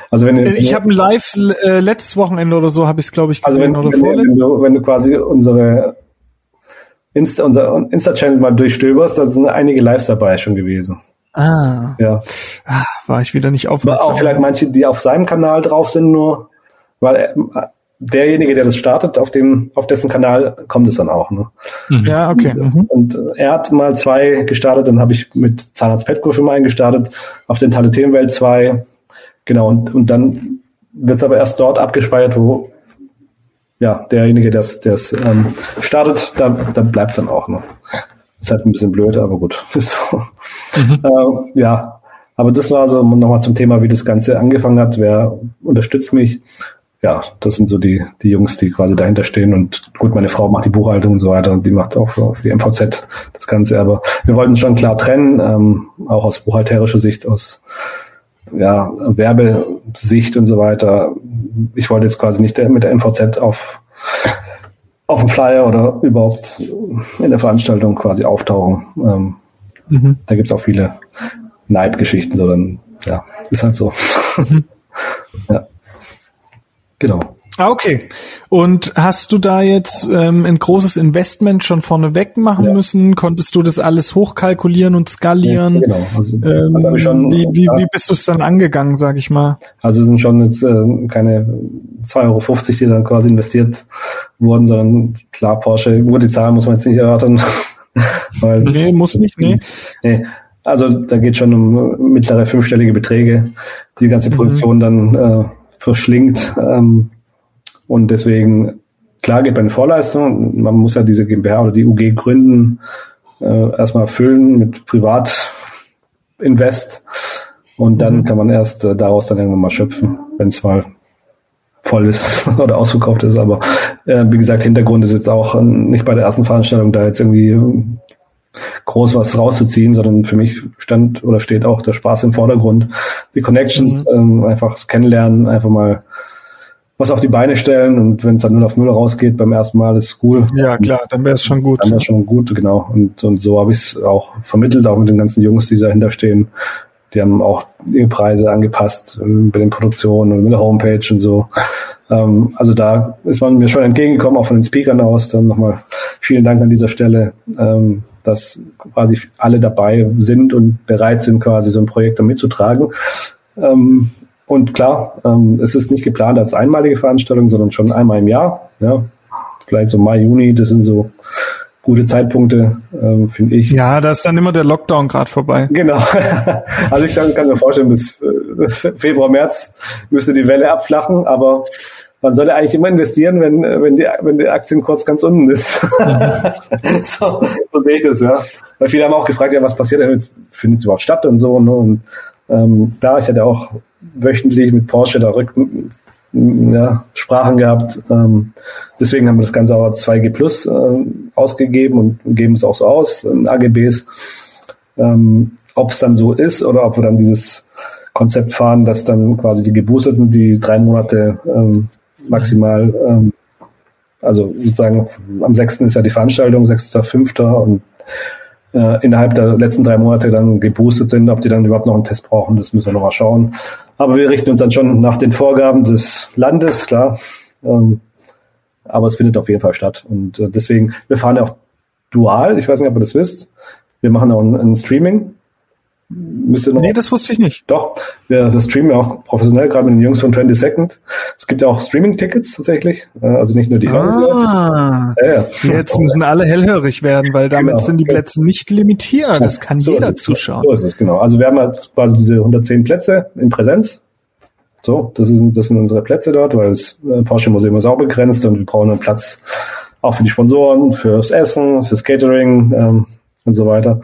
Also wenn ich habe ein Live äh, letztes Wochenende oder so habe ich es glaube ich gesehen also wenn, oder wenn, wenn, du, wenn du quasi unsere Insta unser Insta Channel mal durchstöberst, da sind einige Lives dabei schon gewesen. Ah. Ja. Ah, war ich wieder nicht aufmerksam. Auch vielleicht manche, die auf seinem Kanal drauf sind nur, weil er, derjenige, der das startet, auf dem, auf dessen Kanal kommt es dann auch. Ne? Mhm. Ja, okay. Mhm. Und er hat mal zwei gestartet, dann habe ich mit Zahnarzt Petko schon mal einen gestartet, auf den Themenwelt zwei. Genau, und, und dann wird es aber erst dort abgespeichert, wo ja, derjenige, der es ähm, startet, da, da bleibt es dann auch. Ne? Ist halt ein bisschen blöd, aber gut. Ist so. Mhm. Äh, ja, Aber das war so nochmal zum Thema, wie das Ganze angefangen hat. Wer unterstützt mich? Ja, das sind so die, die Jungs, die quasi dahinter stehen. Und gut, meine Frau macht die Buchhaltung und so weiter und die macht auch für, die MVZ das Ganze. Aber wir wollten schon klar trennen, ähm, auch aus buchhalterischer Sicht, aus ja, Werbesicht und so weiter. Ich wollte jetzt quasi nicht mit der MVZ auf, auf dem Flyer oder überhaupt in der Veranstaltung quasi auftauchen. Ähm, mhm. Da gibt's auch viele Neidgeschichten, sondern ja, ist halt so. Mhm. ja. Genau. Ah, okay. Und hast du da jetzt ähm, ein großes Investment schon vorneweg machen ja. müssen? Konntest du das alles hochkalkulieren und skalieren? Ja, genau. Also, ähm, also schon, wie, wie, wie bist du es dann angegangen, sag ich mal? Also es sind schon jetzt äh, keine 2,50 Euro, die dann quasi investiert wurden, sondern klar, Porsche, über die Zahlen muss man jetzt nicht erörtern. weil, nee, muss nicht, nee. nee. Also da geht schon um mittlere fünfstellige Beträge, die ganze mhm. Produktion mhm. dann äh, verschlingt. Ähm, und deswegen, klar geht bei den Vorleistungen, man muss ja diese GmbH oder die UG gründen, äh, erstmal füllen mit Privatinvest und dann mhm. kann man erst äh, daraus dann irgendwann mal schöpfen, wenn es mal voll ist oder ausverkauft ist. Aber äh, wie gesagt, Hintergrund ist jetzt auch nicht bei der ersten Veranstaltung da jetzt irgendwie groß was rauszuziehen, sondern für mich stand oder steht auch der Spaß im Vordergrund. Die Connections, mhm. ähm, einfach das Kennenlernen, einfach mal was auf die Beine stellen und wenn es dann 0 auf 0 rausgeht beim ersten Mal, ist cool. Ja, klar, dann wäre es schon gut. Dann wäre es schon gut, genau. Und, und so habe ich es auch vermittelt, auch mit den ganzen Jungs, die dahinter stehen. Die haben auch ihre Preise angepasst äh, bei den Produktionen und mit der Homepage und so. Ähm, also da ist man mir schon entgegengekommen, auch von den Speakern aus. Dann nochmal vielen Dank an dieser Stelle. Ähm, dass quasi alle dabei sind und bereit sind, quasi so ein Projekt dann mitzutragen. Ähm, und klar, ähm, es ist nicht geplant als einmalige Veranstaltung, sondern schon einmal im Jahr. Ja, vielleicht so Mai, Juni, das sind so gute Zeitpunkte, ähm, finde ich. Ja, da ist dann immer der Lockdown gerade vorbei. Genau. also ich kann, kann mir vorstellen, bis äh, Februar, März müsste die Welle abflachen, aber man sollte eigentlich immer investieren, wenn, wenn, die, wenn der Aktienkurs ganz unten ist. So, so sehe ich das, ja. Weil viele haben auch gefragt, ja, was passiert denn, findet es überhaupt statt und so. Ne? Und ähm, da, ich hatte auch wöchentlich mit Porsche da Rück, ja, Sprachen gehabt. Ähm, deswegen haben wir das Ganze auch als 2G Plus äh, ausgegeben und geben es auch so aus in AGBs. Ähm, ob es dann so ist oder ob wir dann dieses Konzept fahren, dass dann quasi die Geboosteten die drei Monate ähm, maximal, ähm, also sozusagen am 6. ist ja die Veranstaltung, 6.5. und äh, innerhalb der letzten drei Monate dann geboostet sind, ob die dann überhaupt noch einen Test brauchen, das müssen wir noch mal schauen. Aber wir richten uns dann schon nach den Vorgaben des Landes, klar. Ähm, aber es findet auf jeden Fall statt. Und äh, deswegen, wir fahren ja auch dual, ich weiß nicht, ob ihr das wisst. Wir machen auch ein, ein Streaming Müsste noch, nee, das wusste ich nicht. Doch, wir, wir streamen ja auch professionell, gerade mit den Jungs von 20 Second. Es gibt ja auch Streaming-Tickets tatsächlich, äh, also nicht nur die ah, ja, ja. Jetzt müssen alle hellhörig werden, weil damit genau. sind die Plätze nicht limitiert. Das kann so jeder zuschauen. So ist es, genau. Also wir haben halt quasi diese 110 Plätze in Präsenz. So, das, ist, das sind unsere Plätze dort, weil das äh, Porsche Museum ist auch begrenzt und wir brauchen einen Platz auch für die Sponsoren, fürs Essen, fürs Catering ähm, und so weiter.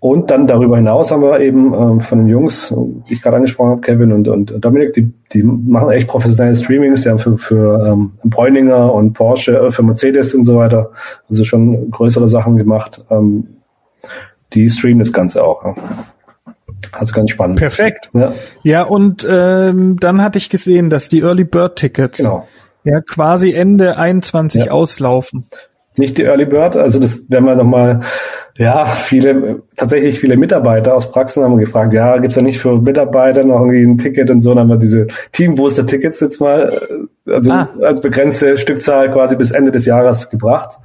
Und dann darüber hinaus haben wir eben ähm, von den Jungs, die ich gerade angesprochen habe, Kevin und, und Dominik, die, die machen echt professionelle Streamings, die haben für, für ähm, Bräuninger und Porsche, äh, für Mercedes und so weiter, also schon größere Sachen gemacht. Ähm, die streamen das Ganze auch. Ja. Also ganz spannend. Perfekt. Ja, ja und ähm, dann hatte ich gesehen, dass die Early Bird Tickets genau. ja quasi Ende 21 ja. auslaufen. Nicht die Early Bird, also das werden wir nochmal ja, viele, tatsächlich viele Mitarbeiter aus Praxen haben gefragt, ja, gibt's da nicht für Mitarbeiter noch irgendwie ein Ticket und so, dann haben wir diese Team-Booster-Tickets jetzt mal, äh, also ah. als begrenzte Stückzahl quasi bis Ende des Jahres gebracht.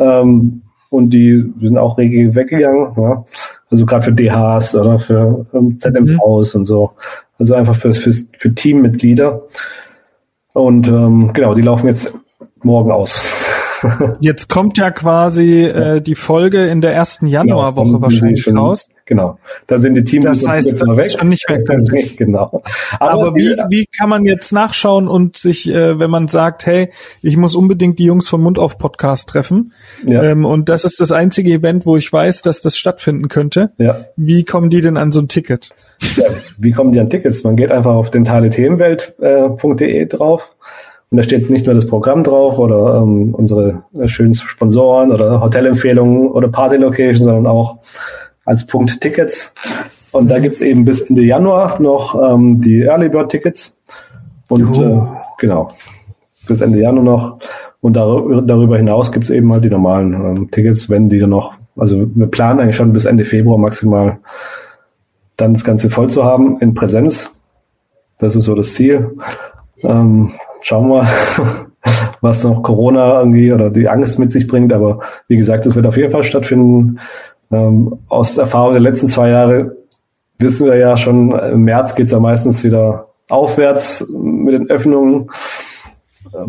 Ähm, und die sind auch regel weggegangen, ja. Also gerade für DHs oder für ähm, ZMVs mhm. und so. Also einfach für, für, für Teammitglieder. Und ähm, genau, die laufen jetzt morgen aus. Jetzt kommt ja quasi äh, die Folge in der ersten Januarwoche genau, wahrscheinlich raus. Genau. Da sind die Teams das heißt, das weg. ist schon nicht mehr gültig. genau. Aber, Aber wie, wie kann man jetzt nachschauen und sich, äh, wenn man sagt, hey, ich muss unbedingt die Jungs vom Mund auf Podcast treffen ja. ähm, und das ist das einzige Event, wo ich weiß, dass das stattfinden könnte. Ja. Wie kommen die denn an so ein Ticket? Ja, wie kommen die an Tickets? Man geht einfach auf dentalethemenwelt.de äh, drauf und da steht nicht nur das Programm drauf oder ähm, unsere äh, schönen Sponsoren oder Hotelempfehlungen oder Party-Location, sondern auch als Punkt Tickets. Und da gibt's eben bis Ende Januar noch ähm, die Early Bird Tickets. Und äh, genau, bis Ende Januar noch. Und dar darüber hinaus gibt's eben halt die normalen ähm, Tickets, wenn die dann noch, also wir planen eigentlich schon bis Ende Februar maximal dann das Ganze voll zu haben in Präsenz. Das ist so das Ziel. Ähm, schauen wir, was noch Corona irgendwie oder die Angst mit sich bringt. Aber wie gesagt, es wird auf jeden Fall stattfinden. Ähm, aus Erfahrung der letzten zwei Jahre wissen wir ja schon, im März geht's ja meistens wieder aufwärts mit den Öffnungen.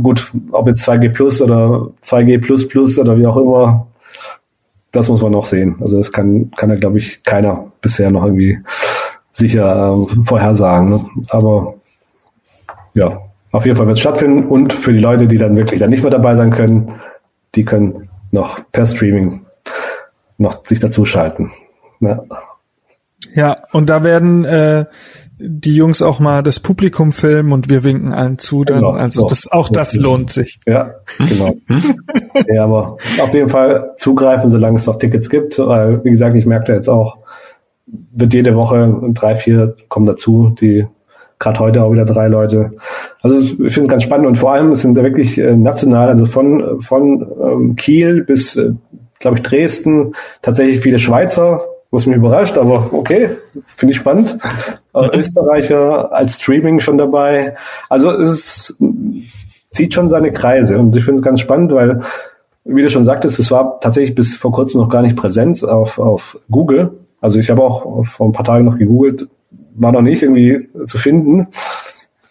Gut, ob jetzt 2G Plus oder 2G Plus Plus oder wie auch immer, das muss man noch sehen. Also das kann, kann ja, glaube ich, keiner bisher noch irgendwie sicher äh, vorhersagen. Ne? Aber ja, auf jeden Fall wird es stattfinden und für die Leute, die dann wirklich dann nicht mehr dabei sein können, die können noch per Streaming noch sich dazuschalten. Ja. ja, und da werden äh, die Jungs auch mal das Publikum filmen und wir winken allen zu. Dann. Genau, also so. das, auch das lohnt sich. Ja, genau. ja, aber auf jeden Fall zugreifen, solange es noch Tickets gibt. Weil, wie gesagt, ich merke da jetzt auch, wird jede Woche drei, vier kommen dazu, die gerade heute auch wieder drei Leute. Also ich finde es ganz spannend und vor allem es sind da wirklich äh, national, also von, von ähm, Kiel bis, äh, glaube ich, Dresden, tatsächlich viele Schweizer, was mich überrascht, aber okay, finde ich spannend. Äh, Österreicher als Streaming schon dabei. Also es zieht schon seine Kreise und ich finde es ganz spannend, weil, wie du schon sagtest, es war tatsächlich bis vor kurzem noch gar nicht Präsenz auf, auf Google. Also ich habe auch vor ein paar Tagen noch gegoogelt, war noch nicht irgendwie zu finden.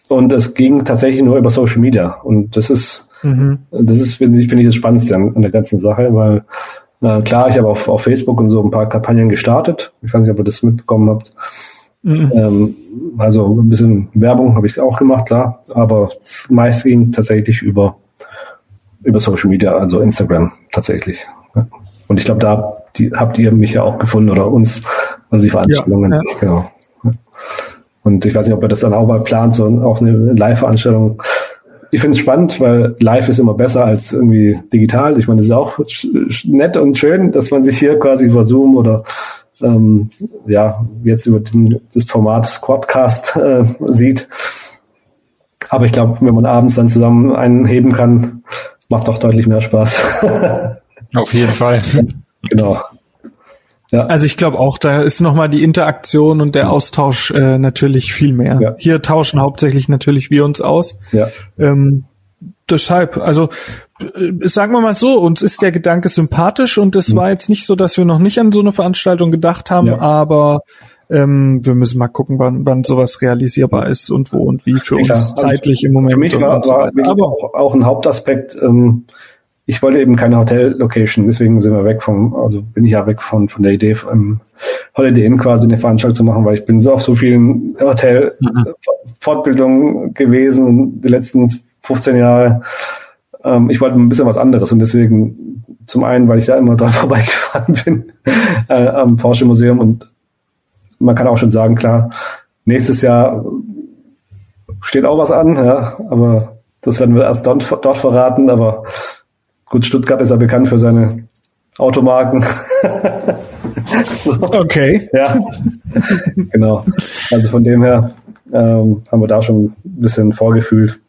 Und es ging tatsächlich nur über Social Media. Und das ist, mhm. das ist, finde ich, finde ich das Spannendste an, an der ganzen Sache, weil äh, klar, ich habe auf, auf Facebook und so ein paar Kampagnen gestartet. Ich weiß nicht, ob ihr das mitbekommen habt. Mhm. Ähm, also ein bisschen Werbung habe ich auch gemacht, klar. Aber meist ging tatsächlich über, über Social Media, also Instagram tatsächlich. Und ich glaube, da die, habt ihr mich ja auch gefunden oder uns, oder die Veranstaltungen. Ja, ja. Genau. Und ich weiß nicht, ob er das dann auch mal plant, so auch eine Live-Veranstaltung. Ich finde es spannend, weil live ist immer besser als irgendwie digital. Ich meine, es ist auch nett und schön, dass man sich hier quasi über Zoom oder ähm, ja, jetzt über den, das Format Squadcast äh, sieht. Aber ich glaube, wenn man abends dann zusammen einen heben kann, macht doch deutlich mehr Spaß. Auf jeden Fall. genau. Ja. Also ich glaube auch, da ist nochmal die Interaktion und der Austausch äh, natürlich viel mehr. Ja. Hier tauschen hauptsächlich natürlich wir uns aus. Ja. Ähm, deshalb, also äh, sagen wir mal so, uns ist der Gedanke sympathisch und es mhm. war jetzt nicht so, dass wir noch nicht an so eine Veranstaltung gedacht haben, ja. aber ähm, wir müssen mal gucken, wann, wann sowas realisierbar ist und wo und wie für uns also zeitlich im Moment. Für mich war, so war aber auch, auch ein Hauptaspekt, ähm, ich wollte eben keine Hotel-Location, deswegen sind wir weg vom, also bin ich ja weg von, von der Idee, im Holiday Inn quasi eine Veranstaltung zu machen, weil ich bin so auf so vielen Hotel-Fortbildungen mhm. gewesen, die letzten 15 Jahre. Ähm, ich wollte ein bisschen was anderes und deswegen zum einen, weil ich da immer dran vorbeigefahren bin, äh, am Porsche Museum und man kann auch schon sagen, klar, nächstes Jahr steht auch was an, ja, aber das werden wir erst dort, dort verraten, aber Gut, Stuttgart ist ja bekannt für seine Automarken. so. Okay. Ja, genau. Also von dem her ähm, haben wir da schon ein bisschen vorgefühlt.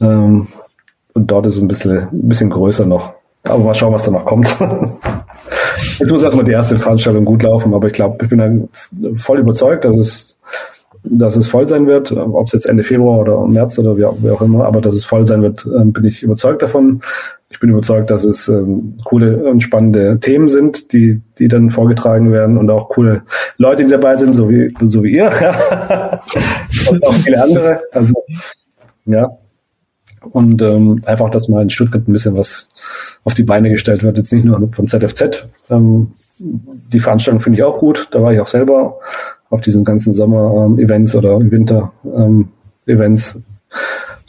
Ähm, und dort ist es ein bisschen, ein bisschen größer noch. Aber mal schauen, was da noch kommt. Jetzt muss erstmal die erste Veranstaltung gut laufen, aber ich glaube, ich bin dann voll überzeugt, dass es, dass es voll sein wird. Ob es jetzt Ende Februar oder März oder wie auch, wie auch immer, aber dass es voll sein wird, ähm, bin ich überzeugt davon ich bin überzeugt, dass es ähm, coole und spannende Themen sind, die, die dann vorgetragen werden und auch coole Leute, die dabei sind, so wie, so wie ihr. und auch viele andere. Also, ja. Und ähm, einfach, dass mal in Stuttgart ein bisschen was auf die Beine gestellt wird. Jetzt nicht nur vom ZFZ. Ähm, die Veranstaltung finde ich auch gut. Da war ich auch selber auf diesen ganzen Sommer-Events oder Winter-Events.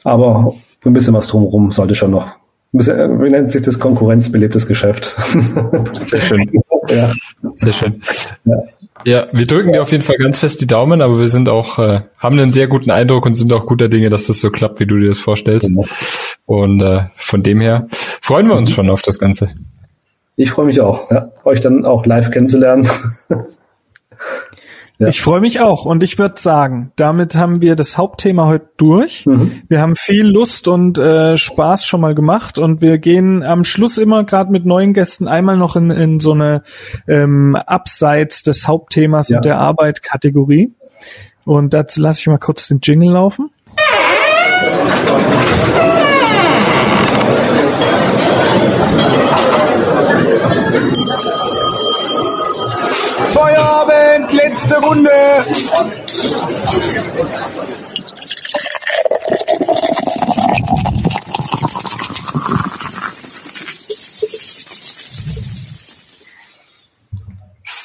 Aber ein bisschen was drumherum sollte schon noch. Wie nennt sich das konkurrenzbelebtes Geschäft? Sehr schön. ja. Sehr schön. Ja. Ja, wir drücken dir auf jeden Fall ganz fest die Daumen, aber wir sind auch, äh, haben einen sehr guten Eindruck und sind auch guter Dinge, dass das so klappt, wie du dir das vorstellst. Genau. Und äh, von dem her freuen wir uns schon auf das Ganze. Ich freue mich auch, ja, euch dann auch live kennenzulernen. Ja. Ich freue mich auch und ich würde sagen, damit haben wir das Hauptthema heute durch. Mhm. Wir haben viel Lust und äh, Spaß schon mal gemacht und wir gehen am Schluss immer gerade mit neuen Gästen einmal noch in, in so eine ähm, Abseits des Hauptthemas ja. und der Arbeit Kategorie. Und dazu lasse ich mal kurz den Jingle laufen. Feierabend, letzte Runde.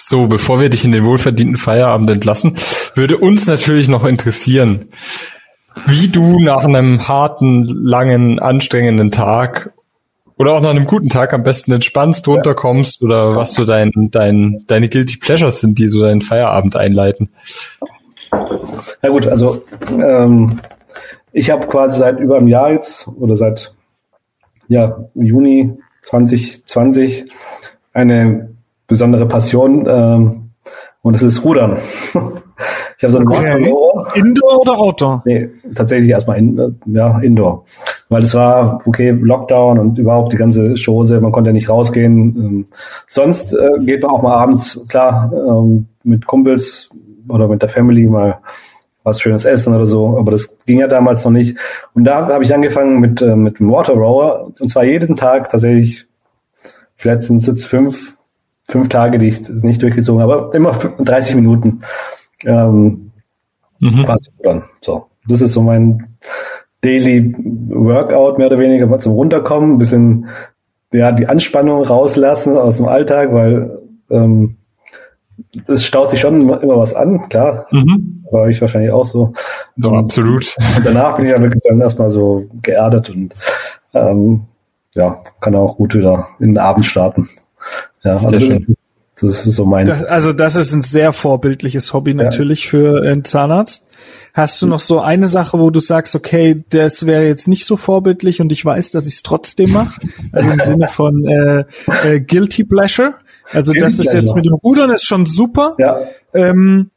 So, bevor wir dich in den wohlverdienten Feierabend entlassen, würde uns natürlich noch interessieren, wie du nach einem harten, langen, anstrengenden Tag oder auch nach einem guten Tag am besten entspannst, runterkommst ja. oder was so dein, dein, deine Guilty Pleasures sind, die so deinen Feierabend einleiten. Ja gut, also ähm, ich habe quasi seit über einem Jahr jetzt oder seit ja, Juni 2020 eine besondere Passion ähm, und es ist Rudern. Ich habe so eine okay. Indoor oder Outdoor? Nee, tatsächlich erstmal in, ja, Indoor. Weil es war, okay, Lockdown und überhaupt die ganze Chose, man konnte ja nicht rausgehen. Ähm, sonst äh, geht man auch mal abends, klar, ähm, mit Kumpels oder mit der Family mal was Schönes essen oder so, aber das ging ja damals noch nicht. Und da habe ich angefangen mit, äh, mit dem Water Rower und zwar jeden Tag tatsächlich, vielleicht sind es jetzt fünf, fünf Tage, die ich nicht durchgezogen habe, aber immer 30 Minuten. Ähm, mhm. dann. So, das ist so mein Daily Workout mehr oder weniger mal zum Runterkommen, ein bisschen ja die Anspannung rauslassen aus dem Alltag, weil ähm, das staut sich schon immer, was an, klar. Mhm. War ich wahrscheinlich auch so. Doch, absolut. Und danach bin ich ja wirklich dann erstmal so geerdet und ähm, ja, kann auch gut wieder in den Abend starten. Ja, also das, das ist so mein. Das, also das ist ein sehr vorbildliches Hobby natürlich ja. für einen Zahnarzt. Hast du noch so eine Sache, wo du sagst, okay, das wäre jetzt nicht so vorbildlich und ich weiß, dass ich es trotzdem mache? Also im Sinne von äh, äh, Guilty Pleasure. Also Guilty das ist jetzt mit dem Rudern ist schon super. Ja. Ähm,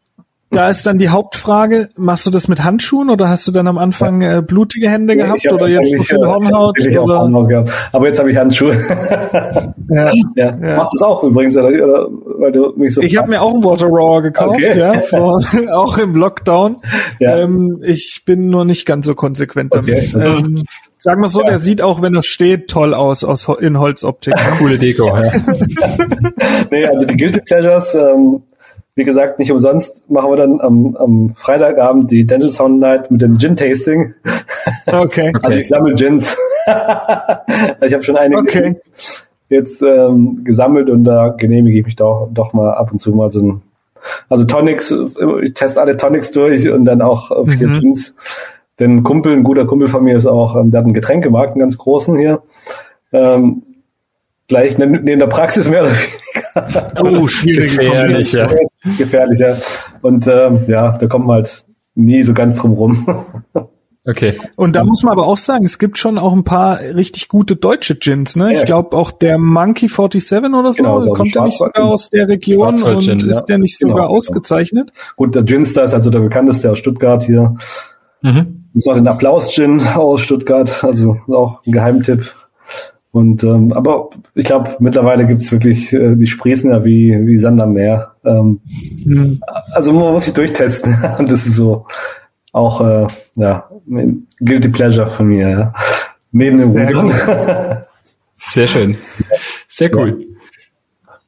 da ist dann die Hauptfrage, machst du das mit Handschuhen oder hast du dann am Anfang äh, blutige Hände ja, gehabt oder jetzt so viel Hornhaut? Oder? Hornhaut Aber jetzt habe ich Handschuhe. ja, ja. ja. Machst du es auch übrigens, oder, oder weil du mich so Ich habe mir auch einen Water Raw gekauft, okay. ja, vor, auch im Lockdown. Ja. Ähm, ich bin nur nicht ganz so konsequent damit. Okay. Ähm, Sagen wir so, ja. der sieht auch, wenn er steht, toll aus, aus in Holzoptik. Coole Deko, ja. nee, also die Guilty Pleasures, ähm, wie gesagt, nicht umsonst machen wir dann am, am Freitagabend die Dental Sound Night mit dem Gin Tasting. Okay. also ich sammle Gins. ich habe schon einige okay. jetzt ähm, gesammelt und da genehmige ich mich doch, doch mal ab und zu mal so ein also Tonics, ich teste alle Tonics durch und dann auch vier mhm. Gins. Denn Kumpel, ein guter Kumpel von mir ist auch, ähm, der hat einen Getränkemarkt, einen ganz großen hier. Ähm, gleich neben der Praxis mehr oder weniger. Oh, schwierig. Gefährlich, ja. Gefährlich, ja. Und ähm, ja, da kommt man halt nie so ganz drum rum. Okay. Und da muss man aber auch sagen, es gibt schon auch ein paar richtig gute deutsche Gins, ne? Ja, ich glaube auch der Monkey 47 oder so, genau, kommt der nicht sogar aus der Region und ist ja. der nicht sogar genau, ausgezeichnet? Genau. Gut, der Ginstar ist also der bekannteste aus Stuttgart hier. Mhm. Gibt noch den Applaus-Gin aus Stuttgart, also auch ein Geheimtipp. Und ähm, aber ich glaube, mittlerweile gibt's wirklich, äh, die sprießen ja wie, wie Sand am Meer. Ähm, mhm. Also man muss sich durchtesten. Und das ist so auch äh, ja, Guilty Pleasure von mir, ja. Neben dem Sehr, gut. Sehr schön. Sehr cool.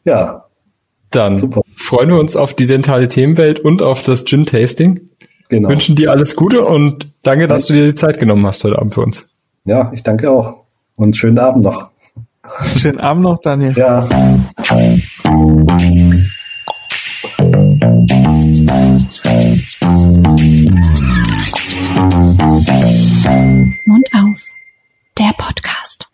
Ja. ja. Dann Super. freuen wir uns auf die dentale Themenwelt und auf das Gin-Tasting. Genau. Wünschen dir alles Gute und danke, dass du dir die Zeit genommen hast heute Abend für uns. Ja, ich danke auch und schönen Abend noch. Schönen Abend noch, Daniel. Ja. Mund auf, der Podcast.